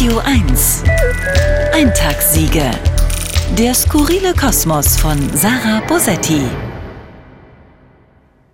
Radio 1. Eintagssiege. Der skurrile Kosmos von Sarah Bosetti.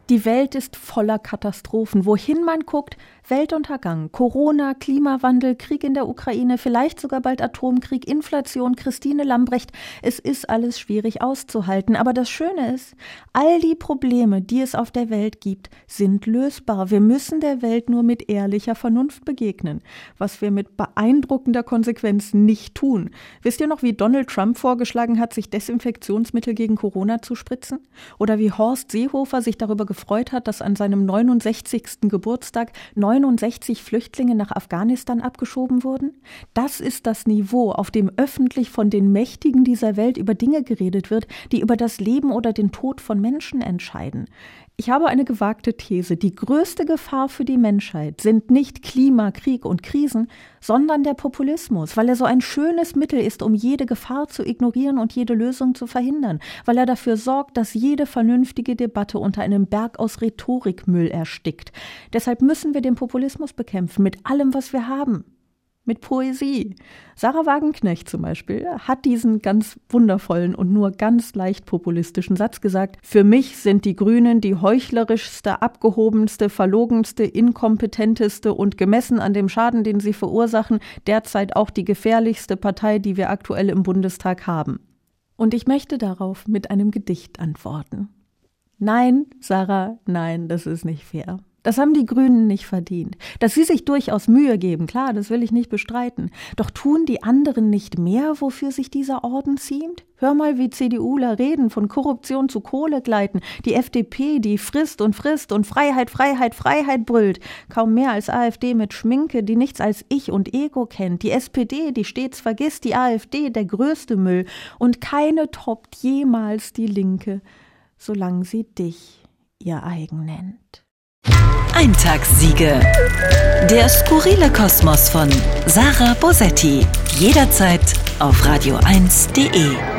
Die Welt ist voller Katastrophen. Wohin man guckt, Weltuntergang, Corona, Klimawandel, Krieg in der Ukraine, vielleicht sogar bald Atomkrieg, Inflation, Christine Lambrecht. Es ist alles schwierig auszuhalten. Aber das Schöne ist, all die Probleme, die es auf der Welt gibt, sind lösbar. Wir müssen der Welt nur mit ehrlicher Vernunft begegnen, was wir mit beeindruckender Konsequenz nicht tun. Wisst ihr noch, wie Donald Trump vorgeschlagen hat, sich Desinfektionsmittel gegen Corona zu spritzen? Oder wie Horst Seehofer sich darüber gefreut hat, dass an seinem 69. Geburtstag 69 Flüchtlinge nach Afghanistan abgeschoben wurden? Das ist das Niveau, auf dem öffentlich von den Mächtigen dieser Welt über Dinge geredet wird, die über das Leben oder den Tod von Menschen entscheiden. Ich habe eine gewagte These. Die größte Gefahr für die Menschheit sind nicht Klima, Krieg und Krisen, sondern der Populismus, weil er so ein schönes Mittel ist, um jede Gefahr zu ignorieren und jede Lösung zu verhindern, weil er dafür sorgt, dass jede vernünftige Debatte unter einem Berg aus Rhetorikmüll erstickt. Deshalb müssen wir den Populismus bekämpfen mit allem, was wir haben mit Poesie. Sarah Wagenknecht zum Beispiel hat diesen ganz wundervollen und nur ganz leicht populistischen Satz gesagt. Für mich sind die Grünen die heuchlerischste, abgehobenste, verlogenste, inkompetenteste und gemessen an dem Schaden, den sie verursachen, derzeit auch die gefährlichste Partei, die wir aktuell im Bundestag haben. Und ich möchte darauf mit einem Gedicht antworten. Nein, Sarah, nein, das ist nicht fair. Das haben die Grünen nicht verdient. Dass sie sich durchaus Mühe geben, klar, das will ich nicht bestreiten. Doch tun die anderen nicht mehr, wofür sich dieser Orden ziemt? Hör mal, wie CDUler reden, von Korruption zu Kohle gleiten. Die FDP, die frisst und frisst und Freiheit, Freiheit, Freiheit brüllt. Kaum mehr als AfD mit Schminke, die nichts als Ich und Ego kennt. Die SPD, die stets vergisst. Die AfD, der größte Müll. Und keine toppt jemals die Linke, solange sie dich ihr eigen nennt. Eintagssiege. Der skurrile Kosmos von Sarah Bosetti. Jederzeit auf radio1.de.